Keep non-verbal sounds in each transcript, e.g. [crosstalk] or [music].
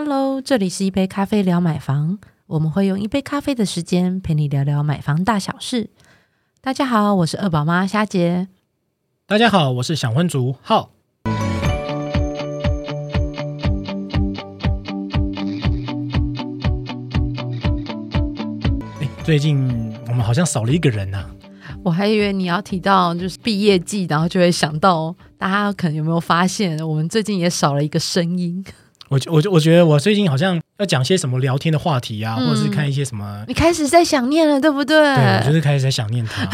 Hello，这里是一杯咖啡聊买房，我们会用一杯咖啡的时间陪你聊聊买房大小事。大家好，我是二宝妈虾姐。大家好，我是想婚族浩。哎，最近我们好像少了一个人呐、我还以为你要提到就是毕业季，然后就会想到大家可能有没有发现，我们最近也少了一个声音。我我我觉得我最近好像要讲些什么聊天的话题啊，嗯或者是看一些什么，你开始在想念了，对不对？对我就是开始在想念他。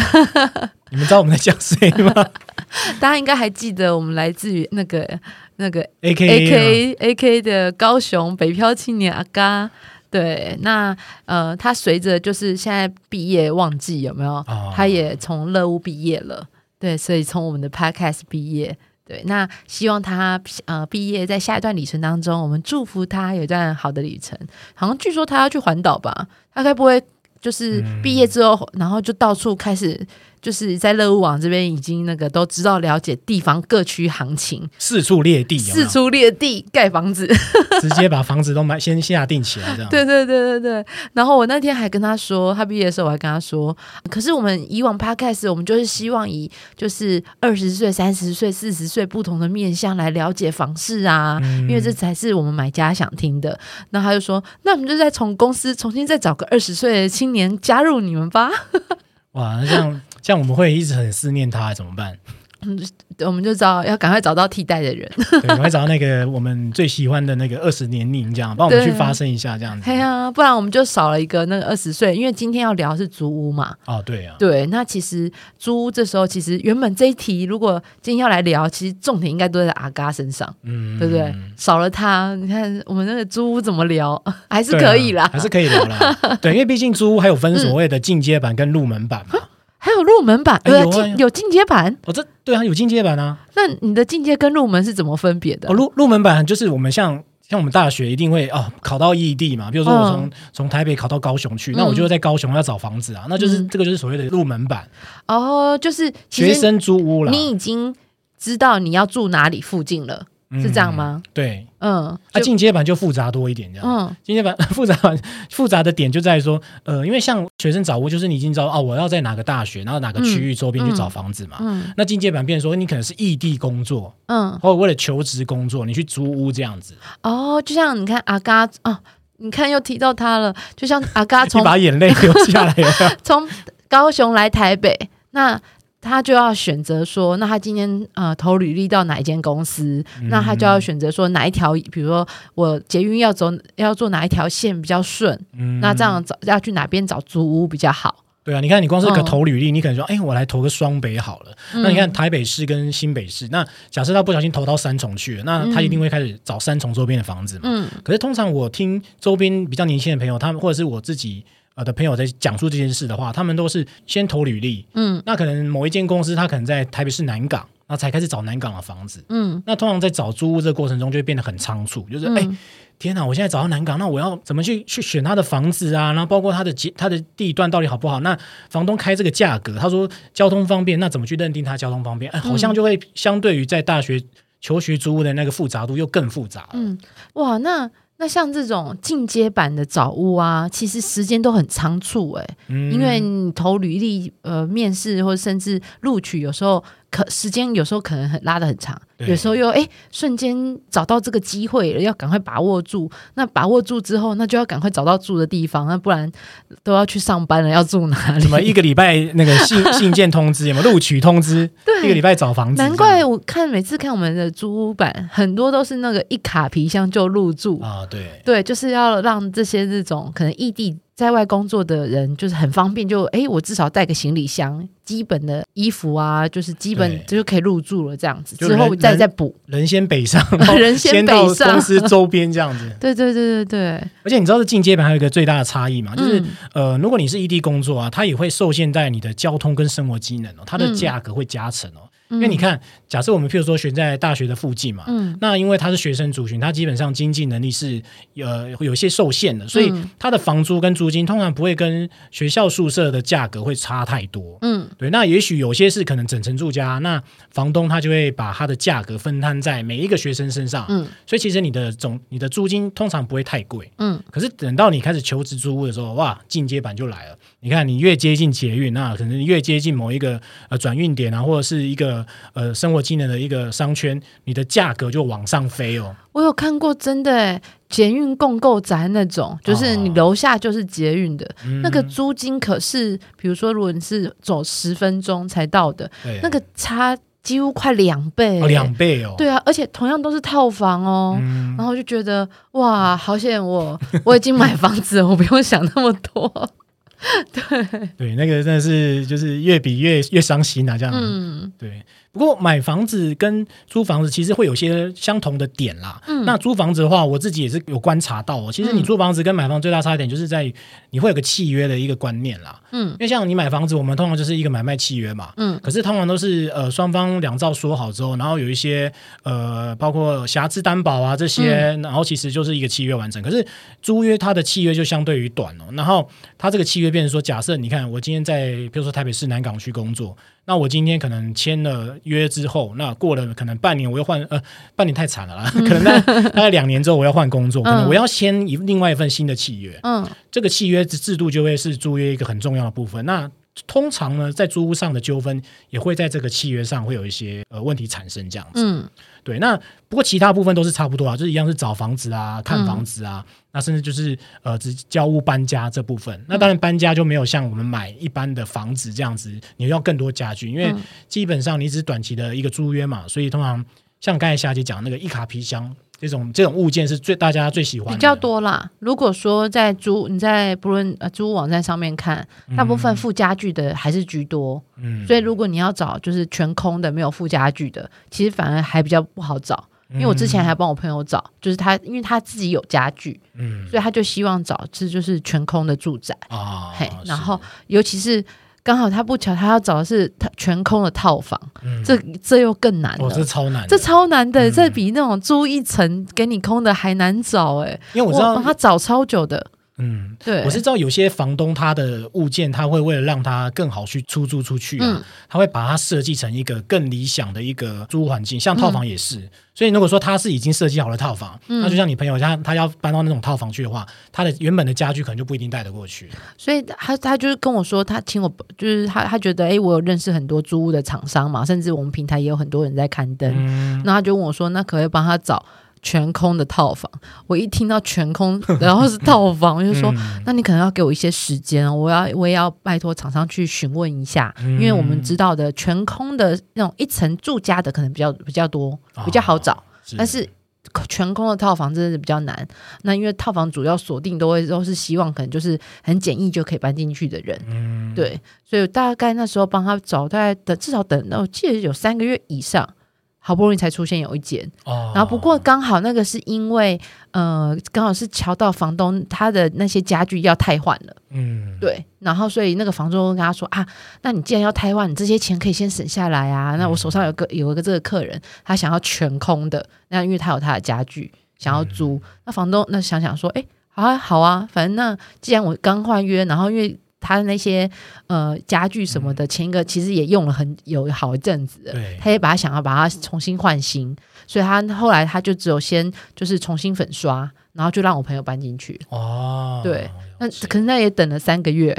[laughs] 你们知道我们在讲谁吗 [laughs] 大家应该还记得我们来自于那个那个？A K A K A K 的高雄北漂青年阿嘎。对，那呃，他随着就是现在毕业旺季有没有？哦他也从乐屋毕业了，对，所以从我们的 Podcast 毕业。对，那希望他呃毕业在下一段旅程当中，我们祝福他有一段好的旅程。好像据说他要去环岛吧？他该不会就是嗯毕业之后，然后就到处开始就是在乐屋网这边已经那个都知道了解地方各区行情，四处裂地，有有四处列地盖房子。[laughs] [laughs] 直接把房子都买先下定起来这样。对对对对对。然后我那天还跟他说，他毕业的时候我还跟他说，可是我们以往 podcast 我们就是希望以就是二十岁、三十岁、四十岁不同的面向来了解房市啊，嗯因为这才是我们买家想听的。那他就说，那我们就再从公司重新再找个二十岁的青年加入你们吧。[laughs] 哇，那这样这样我们会一直很思念他，怎么办？我们就知道要赶快找到替代的人。[laughs] 对，我们找到那个我们最喜欢的那个二十年龄，这样帮我们去发声一下，这样子。对啊，不然我们就少了一个那个二十岁，因为今天要聊的是租屋嘛。哦，对啊，对，那其实租屋这时候，其实原本这一题如果今天要来聊，其实重点应该都在阿嘎身上，嗯，对不对？少了他，你看我们那个租屋怎么聊，还是可以啦。还是可以聊啦。[laughs] 对，因为毕竟租屋还有分所谓的进阶版跟入门版嘛。[laughs] 还有入门版，呃，哎有啊进有。进阶版。哦，这对啊，有进阶版啊。那你的进阶跟入门是怎么分别的？哦，入入门版就是我们像像我们大学一定会哦考到异地嘛，比如说我从、嗯。从台北考到高雄去，那我就在高雄要找房子啊，那就是、嗯这个就是所谓的入门版。哦，就是学生租屋了，你已经知道你要住哪里附近了，是这样吗？嗯？对，嗯，啊，就进阶版就复杂多一点这样。嗯进阶版 [laughs] 复杂版复杂的点就在于说，呃，因为像学生找屋，就是你已经知道哦，我要在哪个大学，然后哪个区域周边去找房子嘛。嗯那进阶版变成说，你可能是异地工作，嗯，或者为了求职工作，你去租屋这样子，哦，就像你看阿嘎哦，你看又提到他了，就像阿嘎 [laughs] 你从把眼泪流下来了。[laughs] 从高雄来台北，那他就要选择说，那他今天呃投履历到哪一间公司，那他就要选择说哪一条，比如说我捷运要走要坐哪一条线比较顺，嗯那这样找要去哪边找租屋比较好。对啊，你看你光是个嗯投履历，你可能说，哎，我来投个双北好了。那你看台北市跟新北市，那假设他不小心投到三重去了，那他一定会开始找三重周边的房子嘛。嗯可是通常我听周边比较年轻的朋友，他们或者是我自己呃的朋友在讲述这件事的话，他们都是先投履历，嗯那可能某一间公司他可能在台北市南港，那才开始找南港的房子。嗯那通常在找租屋这个过程中，就会变得很仓促，就是哎、嗯天哪！我现在找到南港，那我要怎么去去选他的房子啊？然后包括他的街、他的地段到底好不好？那房东开这个价格，他说交通方便，那怎么去认定他交通方便？哎，好像就会相对于在大学求学租屋的那个复杂度又更复杂了。嗯，哇，那那像这种进阶版的找屋啊，其实时间都很仓促哎、嗯。因为你投履历、呃面试或者甚至录取，有时候可时间有时候可能很拉的很长，有时候又哎瞬间找到这个机会了，要赶快把握住。那把握住之后，那就要赶快找到住的地方，那不然都要去上班了，要住哪里？什么一个礼拜那个信 [laughs] 信件通知有没有录取通知？对一个礼拜找房子，难怪我看每次看我们的租屋版，很多都是那个一卡皮箱就入住，啊，对。对，就是要让这些这种可能异地在外工作的人，就是很方便就，诶，我至少带个行李箱，基本的衣服啊，就是基本这就可以入住了，这样子之后再再补。人先北上，[laughs] 人先北上公司周边这样子。[laughs] 对对对对对，而且你知道，这进阶版还有一个最大的差异嘛，就是、嗯呃，如果你是异地工作啊，它也会受限在你的交通跟生活机能哦，它的嗯价格会加成哦。因为你看，假设我们譬如说选在大学的附近嘛，嗯那因为他是学生族群，他基本上经济能力是呃有些受限的，所以嗯他的房租跟租金通常不会跟学校宿舍的价格会差太多。嗯对，那也许有些是可能整层住家，那房东他就会把他的价格分摊在每一个学生身上，嗯所以其实你的总你的租金通常不会太贵。嗯可是等到你开始求职租屋的时候，哇，进阶版就来了。你看，你越接近捷运，那可能越接近某一个呃转运点啊，或者是一个呃生活机能的一个商圈，你的价格就往上飞哦。我有看过真的诶捷运共购宅那种，就是你楼下就是捷运的，嗯那个租金可是，比如说如果你是走十分钟才到的，那个差几乎快两倍、哦两倍哦。对啊，而且同样都是套房哦。嗯，然后就觉得哇，好险我 [laughs] 我已经买房子了，我不用想那么多。[laughs] 对对，那个真的是就是越比越越伤心啊，这样。嗯对，不过买房子跟租房子其实会有些相同的点啦。嗯那租房子的话，我自己也是有观察到哦。其实你嗯租房子跟买房最大差一点就是在于你会有个契约的一个观念啦。嗯因为像你买房子，我们通常就是一个买卖契约嘛。嗯可是通常都是呃双方两造说好之后，然后有一些呃包括瑕疵担保啊这些，嗯然后其实就是一个契约完成。可是租约它的契约就相对于短哦，然后它这个契约变成说，假设你看我今天在比如说台北市南港区工作，那我今天可能签了约之后，那过了可能半年我又换呃半年太惨了啦，可能在 [laughs] 大概两年之后我要换工作，可能嗯我要签一另外一份新的契约。嗯这个契约制制度就会是租约一个很重要的部分。那通常呢，在租屋上的纠纷也会在这个契约上会有一些呃问题产生，这样子。嗯对，那不过其他部分都是差不多啊，就是一样是找房子啊、看房子啊，那甚至就是呃，只交屋搬家这部分。那当然搬家就没有像我们买一般的房子这样子，你要更多家具，因为嗯基本上你只是短期的一个租约嘛，所以通常像刚才霞姐讲那个一卡皮箱这种这种物件是最大家最喜欢的比较多啦。如果说在租你在不论呃租屋网站上面看，大部分附家具的还是居多，嗯，所以如果你要找就是全空的没有附家具的，其实反而还比较不好找。因为我之前还帮我朋友找，就是他因为他自己有家具，嗯所以他就希望找这就是全空的住宅。啊，嘿，然后尤其是刚好他不巧，他要找的是他全空的套房，嗯。这这又更难哦，了。这超难的，这超难的，嗯。这比那种租一层给你空的还难找哎、因为我知道帮，他找超久的，嗯，对，我是知道有些房东他的物件，他会为了让它更好去出租出去啊，嗯。他会把它设计成一个更理想的一个租屋环境，像套房也嗯。是。所以如果说他是已经设计好了套房，那就像你朋友他他要搬到那种套房去的话，他的原本的家具可能就不一定带得过去。所以他他就是跟我说，他请我就是他他觉得哎、诶我有认识很多租屋的厂商嘛，甚至我们平台也有很多人在刊登，嗯，然后他就问我说，那可不可以帮他找全空的套房？我一听到全空，[laughs] 然后是套房，我就说。嗯那你可能要给我一些时间哦，我要我也要拜托厂商去询问一下，嗯因为我们知道的全空的那种一层住家的可能比较比较多，比较好找，哦但是全空的套房真的是比较难。那因为套房主要锁定都会都是希望可能就是很简易就可以搬进去的人，嗯，对，所以大概那时候帮他找，大概等至少等到我记得有三个月以上。好不容易才出现有一间，哦，然后不过刚好那个是因为，呃，刚好是瞧到房东他的那些家具要汰换了，嗯，对，然后所以那个房东跟他说啊，那你既然要汰换，你这些钱可以先省下来啊。那我手上有个有一个这个客人，他想要全空的，那因为他有他的家具想要租，那房东那想想说，哎，好啊好啊，反正那既然我刚换约，然后因为他的那些呃家具什么的，前一个其实也用了很有好一阵子，对，他也把它想要把它重新换新，所以他后来他就只有先就是重新粉刷，然后就让我朋友搬进去。哦，对那可是那也等了三个月，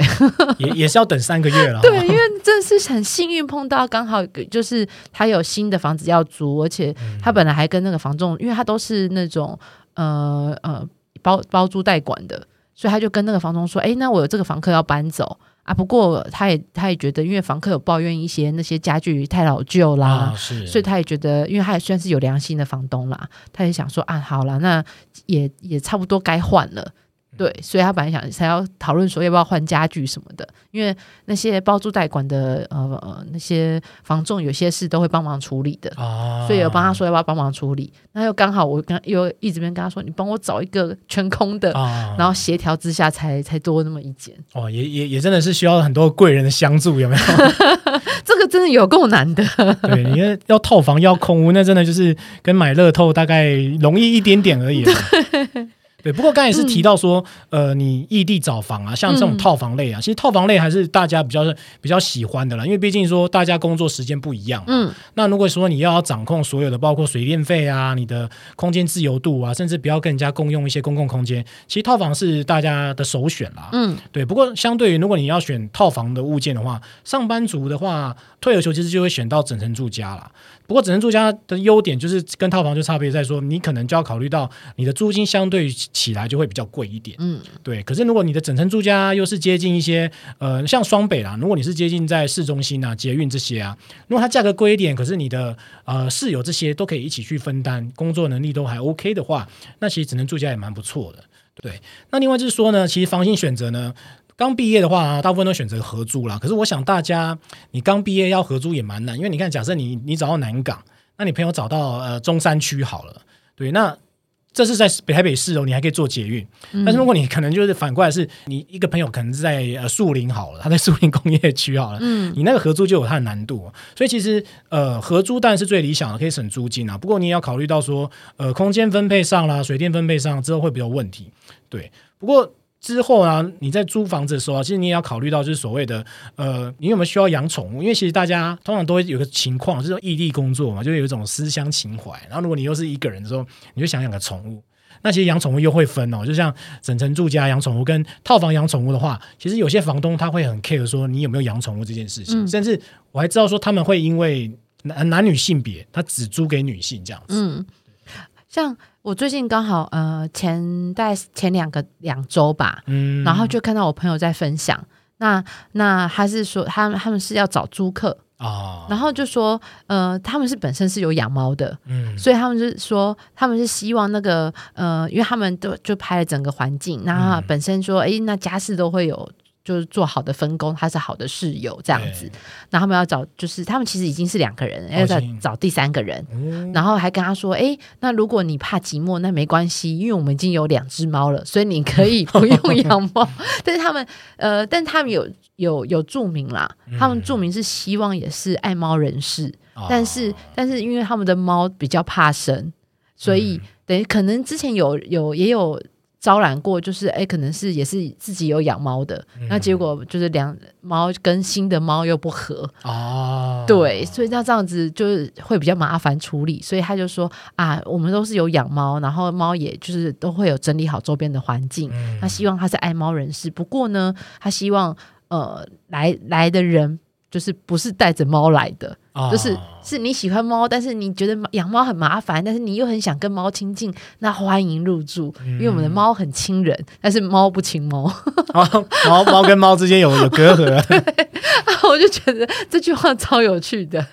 也 [laughs] 也是要等三个月了，对，因为真的是很幸运碰到刚好就是他有新的房子要租，而且嗯。他本来还跟那个房仲，因为他都是那种呃呃包包租代管的，所以他就跟那个房东说：“哎，那我有这个房客要搬走啊。”不过他也他也觉得，因为房客有抱怨一些那些家具太老旧啦。啊是，所以他也觉得，因为他也算是有良心的房东啦，他也想说啊，好了，那也也差不多该换了，对，所以他本来想才要讨论说要不要换家具什么的，因为那些包租代管的呃呃那些房仲有些事都会帮忙处理的，啊，所以有帮他说要不要帮忙处理，那又刚好我跟又一直边跟他说，你帮我找一个全空的，啊，然后协调之下才才多那么一间，哦，也也也真的是需要很多贵人的相助，有没有？[laughs] 这个个真的有够难的。[laughs] 对，你要要套房要空屋，那真的就是跟买乐透大概容易一点点而已啦。[laughs] 对，不过刚才也是提到说，呃，你异地找房啊，像这种套房类啊，其实套房类还是大家比较比较喜欢的啦，因为毕竟说大家工作时间不一样。嗯，那如果说你要掌控所有的，包括水电费啊，你的空间自由度啊，甚至不要跟人家共用一些公共空间，其实套房是大家的首选啦。嗯，对。不过相对于如果你要选套房的物件的话，上班族的话，退而求其次就会选到整层住家了。不过，整层住家的优点就是跟套房就差别在说，你可能就要考虑到你的租金相对起来就会比较贵一点。嗯，对。可是如果你的整层住家又是接近一些呃，像双北啦，如果你是接近在市中心啊、捷运这些啊，如果它价格贵一点，可是你的呃室友这些都可以一起去分担，工作能力都还 OK 的话，那其实整层住家也蛮不错的。对。那另外就是说呢，其实房型选择呢。刚毕业的话，大部分都选择合租啦。可是我想大家，你刚毕业要合租也蛮难，因为你看，假设你你找到南港，那你朋友找到呃中山区好了，对，那这是在北台北市哦，你还可以做捷运。但是如果你可能就是反过来是，你一个朋友可能是在呃树林好了，他在 [laughs] 树林工业区好了，嗯，你那个合租就有它的难度。所以其实呃合租当然是最理想的，可以省租金啊。不过你也要考虑到说，呃空间分配上啦，水电分配上之后会比较问题。对，不过。之后呢，你在租房子的时候，其实你也要考虑到，就是所谓的呃，你有没有需要养宠物？因为其实大家通常都会有个情况，就是异地工作嘛，就有一种思乡情怀。然后如果你又是一个人的时候，你就想养个宠物。那其实养宠物又会分哦，就像整层住家养宠物跟套房养宠物的话，其实有些房东他会很 care 说你有没有养宠物这件事情。甚至我还知道说他们会因为男男女性别，他只租给女性这样子。嗯，像。我最近刚好呃前在前两个两周吧，嗯，然后就看到我朋友在分享，那那他是说他们他们是要找租客啊，然后就说呃他们是本身是有养猫的，嗯，所以他们是说他们是希望那个呃，因为他们都就拍了整个环境，那本身说哎那家事都会有。就是做好的分工，他是好的室友这样子。那他们要找，就是他们其实已经是两个人，要再找第三个人。然后还跟他说：“哎，那如果你怕寂寞，那没关系，因为我们已经有两只猫了，所以你可以不用 [laughs] 养猫。”但是他们呃，但他们有有有注明啦，他们注明是希望也是爱猫人士，但是但是因为他们的猫比较怕生，所以等于可能之前有有也有。招揽过，就是哎，可能是也是自己有养猫的，那结果就是两猫跟新的猫又不合。哦，对，所以那这样子就是会比较麻烦处理，所以他就说啊，我们都是有养猫，然后猫也就是都会有整理好周边的环境，他希望他是爱猫人士，不过呢，他希望呃来来的人。就是不是带着猫来的，就是是你喜欢猫，但是你觉得养猫很麻烦，但是你又很想跟猫亲近，那欢迎入住，因为我们的猫很亲人，但是猫不亲猫。[laughs] 猫猫跟猫之间有有隔阂，[laughs] [laughs] 我就觉得这句话超有趣的。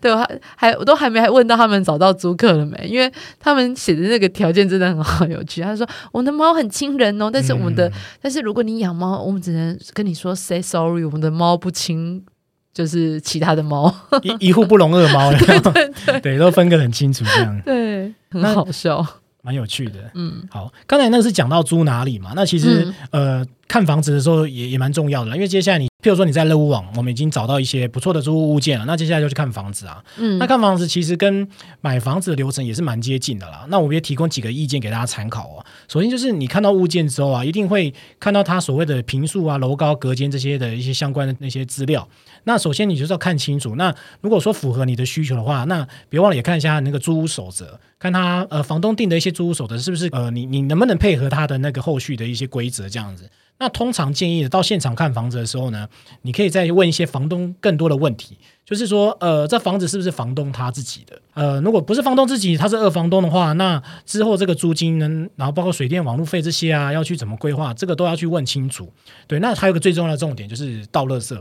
对我还还我都还没问到他们找到租客了没，因为他们写的那个条件真的很好有趣。他说我们的猫很亲人哦，但是我们的但是如果你养猫，我们只能跟你说 say sorry，我们的猫不亲。就是其他的猫，一一户不容二猫，[laughs] 对对对，都分个很清楚，这样对，很好笑，蛮有趣的。嗯，好，刚才那是讲到租哪里嘛？那其实呃，看房子的时候也也蛮重要的，因为接下来你。譬如说你在乐屋网，我们已经找到一些不错的租屋物件了，那接下来就去看房子啊。嗯，那看房子其实跟买房子的流程也是蛮接近的啦。那我们也提供几个意见给大家参考哦。首先就是你看到物件之后啊，一定会看到它所谓的平数啊、楼高、隔间这些的一些相关的那些资料。那首先你就是要看清楚。那如果说符合你的需求的话，那别忘了也看一下那个租屋守则，看他呃房东定的一些租屋守则是不是呃你你能不能配合他的那个后续的一些规则这样子。那通常建议到现场看房子的时候呢，你可以再问一些房东更多的问题，就是说，呃，这房子是不是房东他自己的？呃，如果不是房东自己，他是二房东的话，那之后这个租金呢，然后包括水电、网络费这些啊，要去怎么规划，这个都要去问清楚。对，那还有个最重要的重点就是倒垃圾。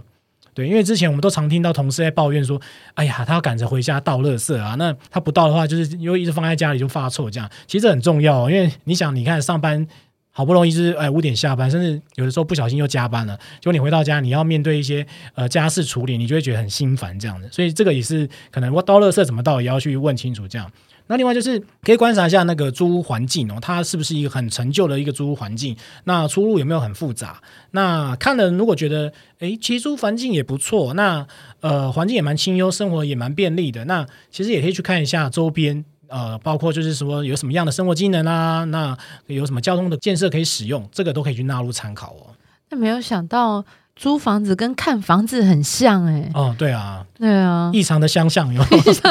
对，因为之前我们都常听到同事在抱怨说，哎呀，他要赶着回家倒垃圾啊，那他不倒的话，就是又一直放在家里就发臭这样。其实很重要，因为你想，你看上班。好不容易是哎五点下班，甚至有的时候不小心又加班了，结果你回到家，你要面对一些呃家事处理，你就会觉得很心烦这样的。所以这个也是可能我到垃圾怎么到也要去问清楚这样。那另外就是可以观察一下那个租屋环境哦，它是不是一个很陈旧的一个租屋环境？那出入有没有很复杂？那看了如果觉得诶，其实租环境也不错，那呃环境也蛮清幽，生活也蛮便利的，那其实也可以去看一下周边。呃，包括就是说有什么样的生活技能啊，那有什么交通的建设可以使用，这个都可以去纳入参考哦。那没有想到租房子跟看房子很像哎、哦，对啊，对啊，异常的相像哟。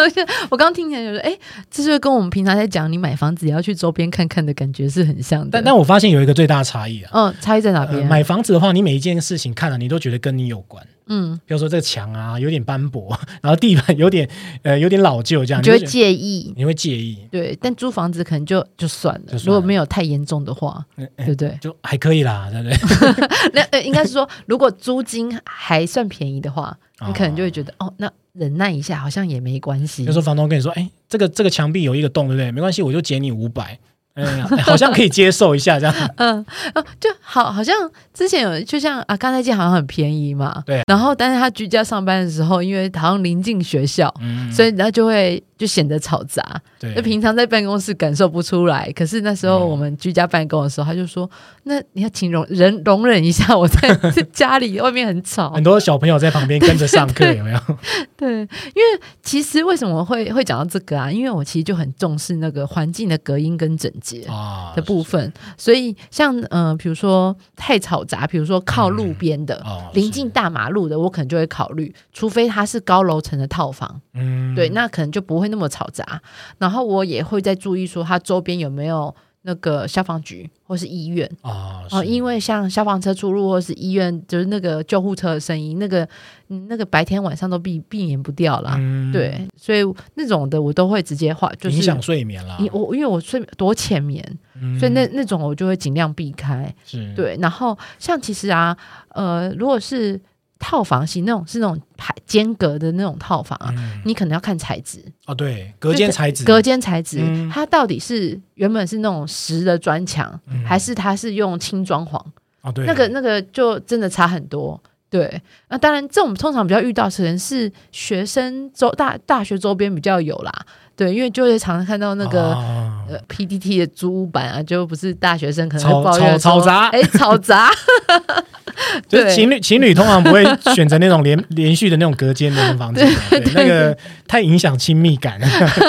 [laughs] 我刚听起来就是，哎、这就跟我们平常在讲你买房子也要去周边看看的感觉是很像的。但但我发现有一个最大的差异啊，嗯，差异在哪呃边？买房子的话，你每一件事情看了，你都觉得跟你有关。嗯，比如说这个墙啊有点斑驳，[laughs] 然后地板有点呃有点老旧，这样你就会介意。你会介意，对，但租房子可能就就算了，如果没有太严重的话，嗯对不对？就还可以啦，[laughs] 对不对？[laughs] 那呃，应该是说，如果租金还算便宜的话，你可能就会觉得，哦，那忍耐一下好像也没关系比如。说房东跟你说，哎，这个这个墙壁有一个洞，对不对？没关系，我就减你五百。哎呀，哎好像可以接受一下这样。[laughs] 嗯，哦，就好，好像之前有，就像啊，刚才件好像很便宜嘛，对。然后，但是他居家上班的时候，因为好像临近学校，嗯，所以他就会就显得吵杂。对就，平常在办公室感受不出来，可是那时候嗯我们居家办公的时候，他就说：“那你要请容忍容忍一下，我在在 [laughs] 家里外面很吵。很多小朋友在旁边跟着上课，有没有？” [laughs] 对，因为其实为什么会会讲到这个啊？因为我其实就很重视那个环境的隔音跟整洁。啊的部分，所以像呃，比如说太吵杂，比如说靠路边的、哦，临近大马路的，我可能就会考虑，除非它是高楼层的套房，嗯，对，那可能就不会那么嘈杂。然后我也会在注意说，它周边有没有那个消防局或是医院啊，哦，因为像消防车出入或是医院，就是那个救护车的声音，那个嗯那个白天晚上都避避免不掉啦。嗯对，所以那种的我都会直接画，就是影响睡眠啦。你我因为我睡多浅眠，嗯所以那那种我就会尽量避开。是，对，然后像其实啊，呃，如果是套房型那种是那种排间隔的那种套房啊，嗯。你可能要看材质，哦，对，隔间材质，隔间材质，嗯。它到底是原本是那种实的砖墙，嗯。还是它是用轻装潢？哦，对，那个那个就真的差很多。对，那当然，这种通常比较遇到可能是学生周大大学周边比较有啦。对，因为就会常常看到那个、啊。呃 PDT 的租屋版啊，就不是大学生可能吵会抱怨说吵吵杂。哎，吵杂，对 [laughs] 就是情侣情侣通常不会选择那种连 [laughs] 连续的那种隔间的那种房间，对，那个太影响亲密感。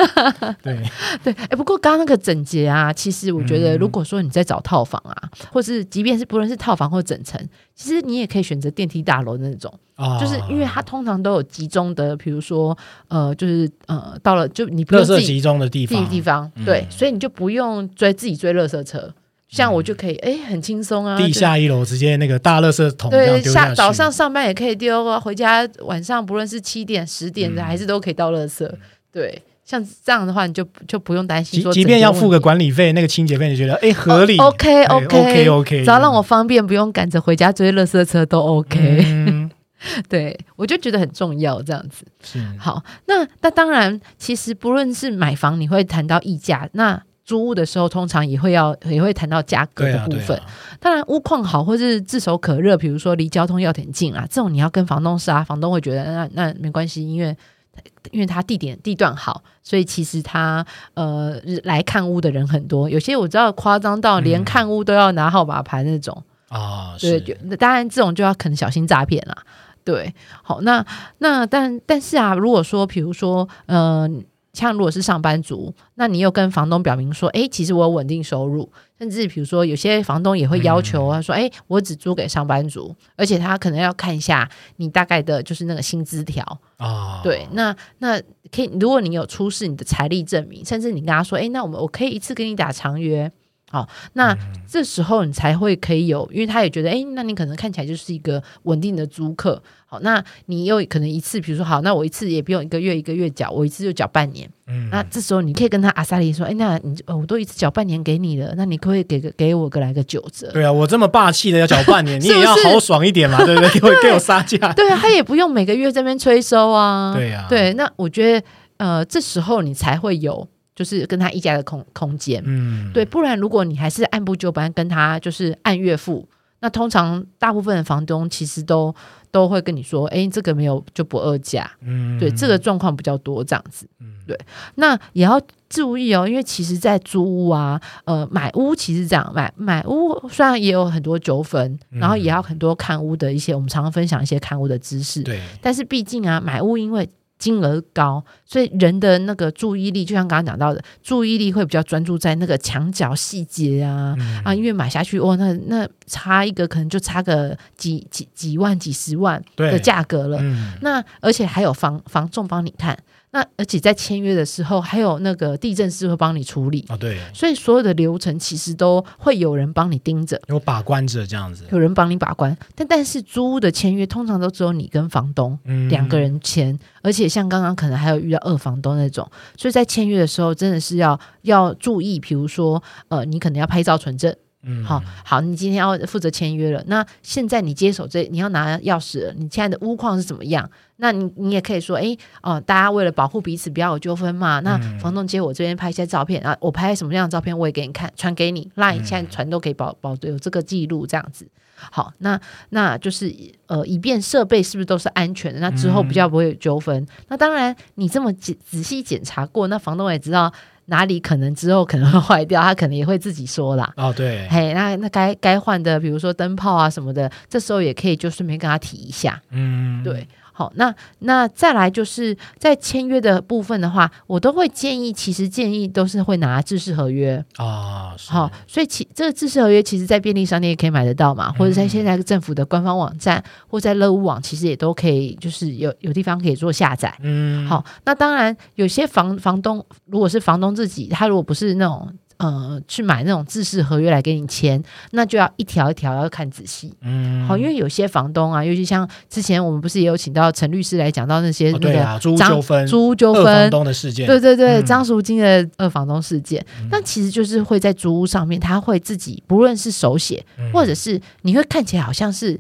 [laughs] 对，对，哎，不过刚刚那个整洁啊，其实我觉得，嗯。如果说你在找套房啊，或是即便是不论是套房或整层，其实你也可以选择电梯大楼那种，啊。就是因为它通常都有集中的，比如说呃，就是呃，到了就你不垃用自己圾集中的地方，地方，嗯。对，所以你就不用追自己追垃圾车，像我就可以哎，很轻松啊，地下一楼直接那个大垃圾桶对，下早上上班也可以丢啊，回家晚上不论是七点、十点的，嗯。还是都可以倒垃圾。对，像这样的话，你就就不用担心说，即即便要付个管理费，那个清洁费，你觉得哎合理。OK 哎 OK OK OK，只要让我方便，不用赶着回家追垃圾车都 OK。嗯。[laughs] 对我就觉得很重要，这样子。是。好，那那当然，其实不论是买房，你会谈到溢价，那租屋的时候，通常也会要也会谈到价格的部分。啊，当然，屋况好或是炙手可热，比如说离交通要点近啊，这种你要跟房东杀，房东会觉得那那没关系，因为因为它地点地段好，所以其实他呃来看屋的人很多，有些我知道夸张到连嗯看屋都要拿号码牌那种。啊对，当然这种就要可能小心诈骗啦。对，好，那那但但是啊，如果说比如说，呃，像如果是上班族，那你又跟房东表明说，诶，其实我有稳定收入，甚至比如说有些房东也会要求他，说，诶，我只租给上班族，而且他可能要看一下你大概的就是那个薪资条，啊，对，那那可以，如果你有出示你的财力证明，甚至你跟他说，诶，那我们我可以一次跟你打长约。好，那这时候你才会可以有，因为他也觉得，哎，那你可能看起来就是一个稳定的租客。好，那你又可能一次，比如说，好，那我一次也不用一个月一个月缴，我一次就缴半年。嗯那这时候你可以跟他阿萨利说，哎，那你哦，我都一次缴半年给你了，那你可不可以给个给我个来个九折？对啊，我这么霸气的要缴半年，[laughs] 你也要豪爽一点嘛，对不对？给我给我杀价，[laughs] 对啊，他也不用每个月这边催收啊。对啊，，对，那我觉得呃，这时候你才会有就是跟他议价的空空间。嗯，对，不然如果你还是按部就班跟他就是按月付，那通常大部分的房东其实都都会跟你说，哎，这个没有就不二价，嗯，对，这个状况比较多这样子，对，那也要注意哦，因为其实，在租屋啊，呃，买屋其实这样，买买屋虽然也有很多纠纷，然后也要很多看屋的一些，我们常常分享一些看屋的知识，对，但是毕竟啊，买屋因为金额高，所以人的那个注意力，就像刚刚讲到的，注意力会比较专注在那个墙角细节啊、啊，因为买下去哦，那那差一个可能就差个几几几万、几十万的价格了。那而且还有房房仲帮你看。那而且在签约的时候，还有那个地震师会帮你处理啊，对，所以所有的流程其实都会有人帮你盯着，有把关着这样子，有人帮你把关。但但是租屋的签约通常都只有你跟房东两个人签，而且像刚刚可能还有遇到二房东那种，所以在签约的时候真的是要要注意，比如说呃，你可能要拍照存证。嗯，好好，你今天要负责签约了。那现在你接手这，你要拿钥匙，你现在的屋况是怎么样？那你你也可以说，哎哦，大家为了保护彼此，不要有纠纷嘛。那房东接我这边拍一些照片啊，我拍什么样的照片我也给你看，传给你，line 现在传都可以保保有这个记录，这样子。好，那那就是呃，以便设备是不是都是安全的？那之后比较不会有纠纷。那当然，你这么仔仔细检查过，那房东也知道。哪里可能之后可能会坏掉，他可能也会自己说啦。哦，对，嘿，那那该该换的，比如说灯泡啊什么的，这时候也可以就顺便跟他提一下。嗯，对。好，那那再来就是在签约的部分的话，我都会建议，其实建议都是会拿制式合约啊。好，所以其这个制式合约，其实在便利商店也可以买得到嘛，或者在现在政府的官方网站，或在乐屋网，其实也都可以，就是有有地方可以做下载。嗯，好，那当然有些房房东，如果是房东自己，他如果不是那种。呃，去买那种自式合约来给你签，那就要一条一条要看仔细。嗯，好，因为有些房东啊，尤其像之前我们不是也有请到陈律师来讲到那些那个租屋纠纷、租屋纠纷、房东的事件，对对对，张淑金的二房东事件，那其实就是会在租屋上面，他会自己不论是手写，或者是你会看起来好像是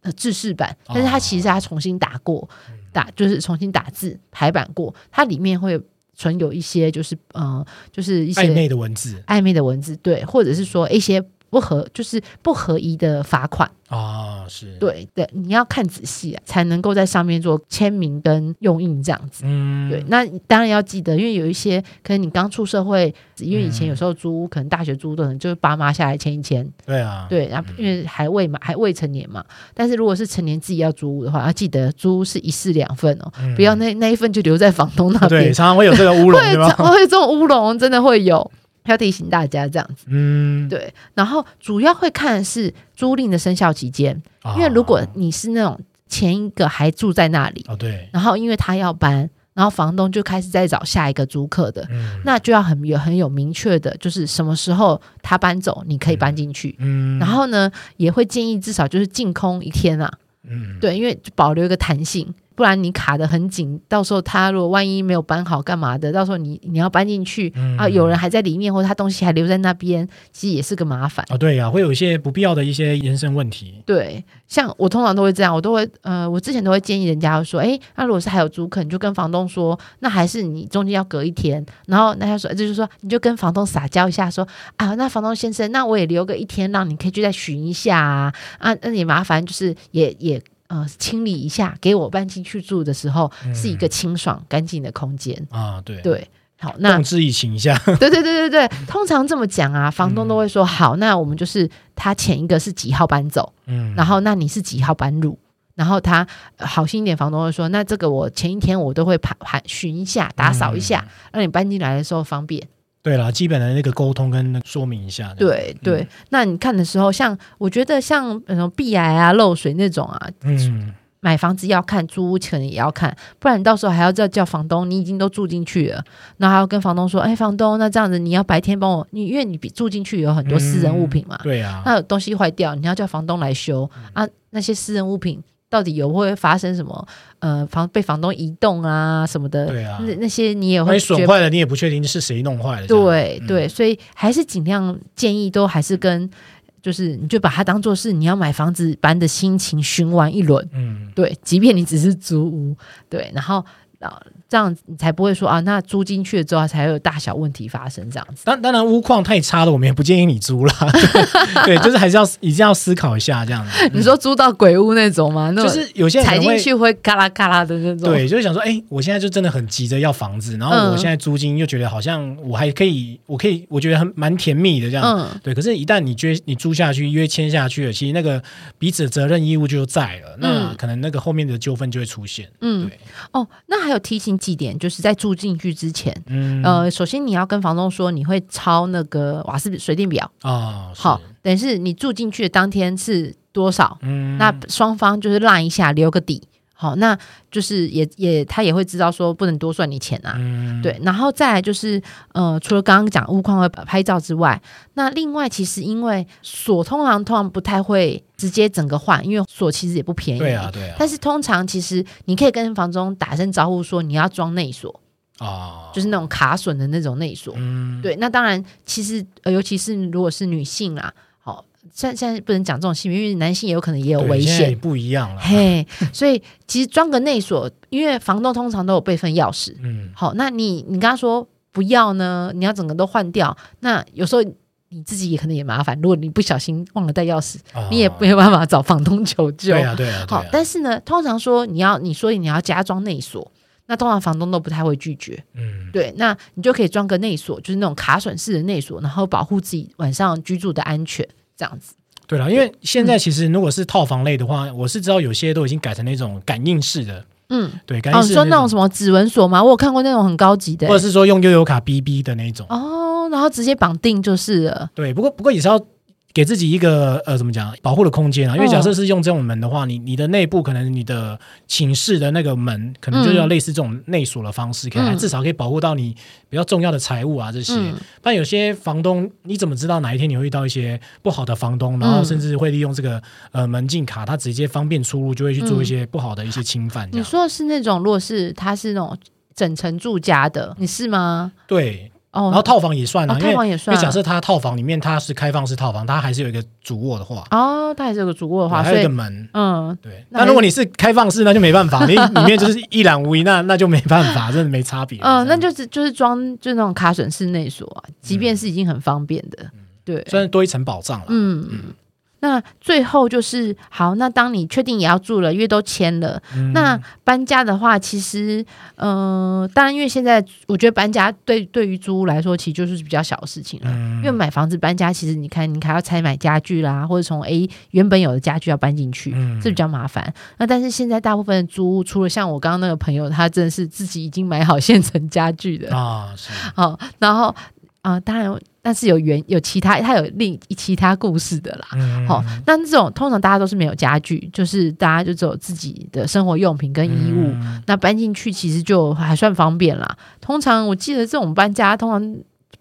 呃制式版，但是他其实他重新打过，打就是重新打字排版过，它里面会。存有一些就是呃，就是一些暧昧的文字，暧昧的文字，对，或者是说一些不合，就是不合宜的罚款。啊，是对对，你要看仔细啊，才能够在上面做签名跟用印这样子。嗯，对，那当然要记得，因为有一些可能你刚出社会，因为以前有时候租屋，可能大学租的人就是爸妈下来签一签。对啊，对，然后因为还未嘛，还未成年嘛。但是如果是成年自己要租屋的话，要记得租是一式两份哦，不要那那一份就留在房东那边。对，常常会有这个乌龙，[laughs] 对吧？会这种乌龙真的会有。要提醒大家这样子，嗯，对，然后主要会看的是租赁的生效期间，因为如果你是那种前一个还住在那里，哦对，然后因为他要搬，然后房东就开始在找下一个租客的，那就要很有很有明确的，就是什么时候他搬走，你可以搬进去，嗯，然后呢也会建议至少就是净空一天啊，嗯，对，因为保留一个弹性。不然你卡的很紧，到时候他如果万一没有搬好干嘛的，到时候你你要搬进去啊，有人还在里面，或者他东西还留在那边，其实也是个麻烦啊。对呀，会有一些不必要的一些延伸问题。对，像我通常都会这样，我都会呃，我之前都会建议人家说，哎，那如果是还有租客，你就跟房东说，那还是你中间要隔一天，然后那他说就是说，你就跟房东撒娇一下，说啊，那房东先生，那我也留个一天，让你可以去再寻一下啊，啊，那也麻烦，就是也也。呃，清理一下，给我搬进去住的时候，是一个清爽干净的空间啊。对对，好，那动之以情一下。[laughs] 对对对对对，通常这么讲啊，房东都会说好，那我们就是他前一个是几号搬走，嗯，然后那你是几号搬入，然后他好心一点，房东会说，那这个我前一天我都会盘盘巡一下，打扫一下，让你搬进来的时候方便。对啦，基本的那个沟通跟说明一下。对对，那你看的时候，像我觉得像什么壁癌啊、漏水那种啊，嗯，买房子要看，租屋可能也要看，不然你到时候还要叫叫房东，你已经都住进去了，那还要跟房东说，哎，房东，那这样子你要白天帮我，你因为你住进去有很多私人物品嘛，对啊，那有东西坏掉，你要叫房东来修啊，那些私人物品。到底有会发生什么？呃，房被房东移动啊什么的，对啊，那那些你也会损坏了，你也不确定是谁弄坏了。对对，所以还是尽量建议都还是跟，就是你就把它当做是你要买房子，般的心情循完一轮。嗯，对，即便你只是租屋，对，然后这样你才不会说啊，那租进去了之后才会有大小问题发生这样子。当当然，屋况太差了，我们也不建议你租啦。[laughs] 对，就是还是要一定要思考一下这样子。你说租到鬼屋那种吗？那种就是有些人踩进去会嘎啦嘎啦的那种。对，就是想说，哎、我现在就真的很急着要房子，然后我嗯现在租金又觉得好像我还可以，我可以，我觉得很蛮甜蜜的这样。嗯，对，可是，一旦你约你租下去，约签下去了，其实那个彼此的责任义务就在了，那嗯可能那个后面的纠纷就会出现。嗯对，哦，那还有提醒几点，就是在住进去之前，嗯，呃，首先你要跟房东说你会抄那个瓦斯水电表，啊，是。好，，等于是你住进去的当天是多少，嗯，那双方就是烂一下留个底，好，那就是也也他也会知道说不能多算你钱啊，嗯，对，然后再来就是，呃，除了刚刚讲物况会拍照之外，那另外其实因为锁通常通常不太会直接整个换，因为锁其实也不便宜。对啊，。对啊，但是通常其实你可以跟房东打声招呼说你要装内锁，哦，就是那种卡榫的那种内锁。嗯，对，那当然其实呃，尤其是如果是女性啦，好，现现在不能讲这种性别，因为男性也有可能也有危险。不一样了。嘿，所以其实装个内锁，因为房东通常都有备份钥匙，嗯，好，那你你跟他说不要呢，你要整个都换掉，那有时候你自己也可能也麻烦。如果你不小心忘了带钥匙，啊你也没有办法找房东求救。对啊，对啊，[laughs] 对好啊，但是呢，通常说你要你说你要加装内锁，那通常房东都不太会拒绝。嗯，对，那你就可以装个内锁，就是那种卡榫式的内锁，然后保护自己晚上居住的安全，这样子。对了，因为现在其实如果是套房类的话，我是知道有些都已经改成那种感应式的，嗯，对，感哦，应式说那种什么指纹锁吗？我有看过那种很高级的、或者是说用悠游卡 BB 的那种。哦，然后直接绑定就是了。对，不过不过也是要给自己一个呃怎么讲保护的空间啊，因为嗯。假设是用这种门的话，你你的内部可能你的寝室的那个门可能就要类似这种内锁的方式，可以至少可以保护到你比较重要的财物啊这些。嗯。但有些房东你怎么知道哪一天你会遇到一些不好的房东，然后嗯。甚至会利用这个呃门禁卡，他直接方便出入，就会去做一些不好的一些侵犯。你说的是那种，如果是他是那种整层住家的，你是吗？对，哦，然后套房也算啊，哦因为套房也算。因为假设它套房里面它是开放式套房，它还是有一个主卧的话，哦，它还是有个主卧的话，对还有一个门。嗯，对，那如果你是开放式，那就没办法，[laughs] 你里面就是一览无遗，那那就没办法，真的没差别。嗯，那就是就是装就那种卡榫式内锁啊，即便是已经很方便的，对，虽然多一层保障了。嗯。嗯。那最后就是好，那当你确定也要住了，因为都签了，嗯。那搬家的话，其实，呃，当然，因为现在我觉得搬家对对于租屋来说，其实就是比较小的事情了。嗯。因为买房子搬家，其实你看，你还要拆买家具啦，或者从 A 原本有的家具要搬进去，嗯。这比较麻烦。那但是现在大部分的租屋，除了像我刚刚那个朋友，他真的是自己已经买好现成家具的，啊，是。好、然后啊、呃当然，但是有原有其他，它有另其他故事的啦。哦，那这种通常大家都是没有家具，就是大家就只有自己的生活用品跟衣物。那搬进去其实就还算方便啦。通常我记得这种搬家，通常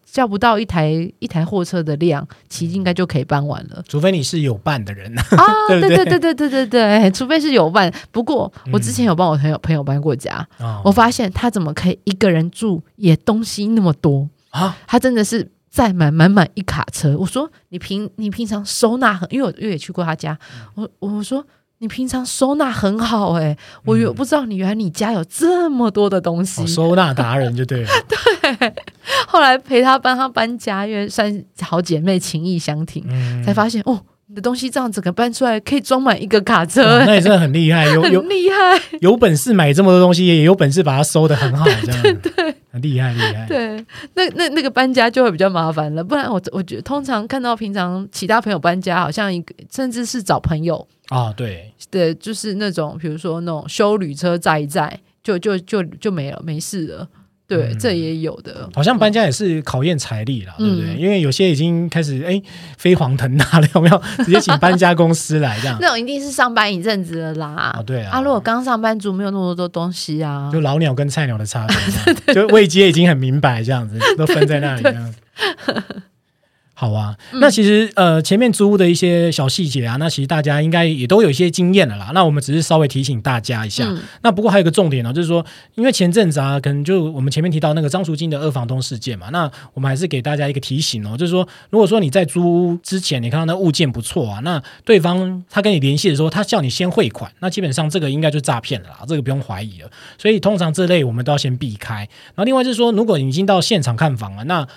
叫不到一台一台货车的量，其实应该就可以搬完了。除非你是有伴的人啊，[laughs] 对对对对对对对，除非是有伴。不过我之前有帮我朋友朋友搬过家，我发现他怎么可以一个人住，也东西那么多啊，他真的是。载满满满一卡车，我说你平你平常收纳很，因为我因为也去过他家，我我说你平常收纳很好哎、我有不知道你原来你家有这么多的东西。哦，收纳达人就对了。[laughs] 对。后来陪他帮他搬家，因为算好姐妹情谊相挺，嗯。才发现哦，你的东西这样整个搬出来可以装满一个卡车、哇那也真的很厉害，有有厉害。有本事买这么多东西，也有本事把它收的很好，这样 [laughs] 对，很厉害厉害。对，那那那个搬家就会比较麻烦了，不然我我觉得通常看到平常其他朋友搬家，好像一个甚至是找朋友啊，对，对，就是那种比如说那种修旅车载一载，就就就就没了，没事了。对，嗯这也有的。好像搬家也是考验财力啦，对不对？嗯因为有些已经开始哎飞黄腾达了，有没有？直接请搬家公司来这样。[laughs] 那种一定是上班一阵子的啦。啊，对啊，啊，如果刚上班族没有那么多东西啊，就老鸟跟菜鸟的差别 [laughs] 就位阶已经很明白，这样子都分在那里这样子。[laughs] 好啊，那其实呃前面租屋的一些小细节啊，那其实大家应该也都有一些经验了啦。那我们只是稍微提醒大家一下。嗯那不过还有一个重点呢、就是说，因为前阵子啊，可能就我们前面提到那个张淑金的二房东事件嘛，那我们还是给大家一个提醒哦，就是说，如果说你在租屋之前你看到那物件不错啊，那对方他跟你联系的时候，他叫你先汇款，那基本上这个应该就诈骗了啦，这个不用怀疑了。所以通常这类我们都要先避开。然后另外就是说，如果你已经到现场看房了，那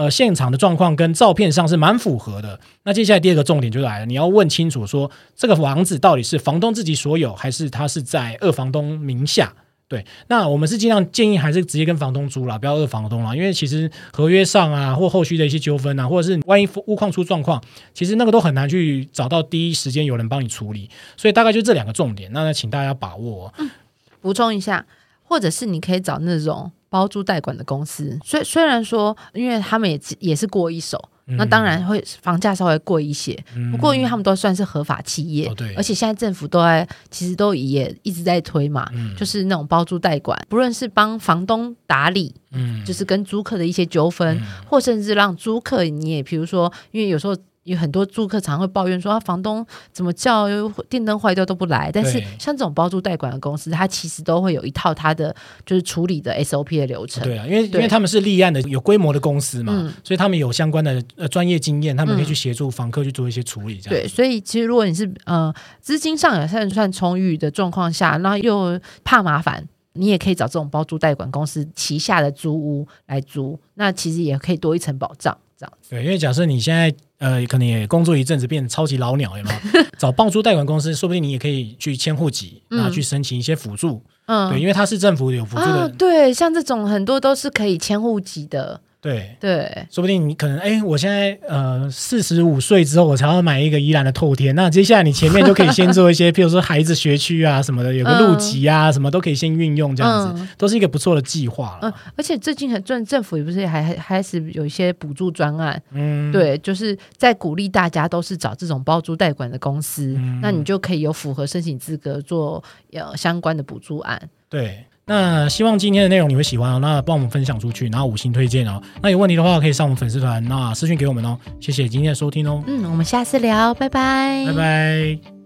呃，现场的状况跟照片上是蛮符合的。那接下来第二个重点就来了，你要问清楚说，这个房子到底是房东自己所有，还是他是在二房东名下？对，那我们是尽量建议还是直接跟房东租啦，不要二房东啦，因为其实合约上啊，或后续的一些纠纷啊，或者是万一屋况出状况，其实那个都很难去找到第一时间有人帮你处理。所以大概就这两个重点，那请大家把握哦。补充一下，或者是你可以找那种包租代管的公司，虽虽然说，因为他们也也是过一手，那当然会房价稍微贵一些。嗯。不过，因为他们都算是合法企业，而且现在政府都在，其实都也一直在推嘛，嗯。就是那种包租代管，不论是帮房东打理，嗯。就是跟租客的一些纠纷，或甚至让租客你也，比如说，因为有时候。有很多租客常会抱怨说，啊，房东怎么叫电灯坏掉都不来。但是像这种包租代管的公司，它其实都会有一套它的就是处理的 SOP 的流程。对啊，因为因对为他们是立案的有规模的公司嘛，嗯所以他们有相关的呃专业经验，他们可以去协助房客去做一些处理，这样对，所以其实如果你是呃资金上也算算充裕的状况下，那又怕麻烦，你也可以找这种包租代管公司旗下的租屋来租，那其实也可以多一层保障。这样子，对，因为假设你现在呃可能也工作一阵子，变得超级老鸟，有没有？[laughs] 找帮助贷款公司，说不定你也可以去迁户籍，嗯然后去申请一些辅助。嗯，对，因为它是政府有辅助的，啊，对，像这种很多都是可以迁户籍的，对。对，说不定你可能哎，我现在呃四十五岁之后，我才要买一个宜兰的透天。那接下来你前面就可以先做一些，[laughs] 譬如说孩子学区啊什么的，有个路籍啊、什么都可以先运用，这样子、嗯都是一个不错的计划了。嗯，而且最近很政政府也不是还还开始有一些补助专案，嗯，对，就是在鼓励大家都是找这种包租代管的公司，嗯那你就可以有符合申请资格做呃相关的补助案。对，那希望今天的内容你会喜欢哦，那帮我们分享出去，然后五星推荐哦。那有问题的话可以上我们粉丝团，那私讯给我们哦。谢谢今天的收听哦，嗯，我们下次聊，拜拜，拜拜。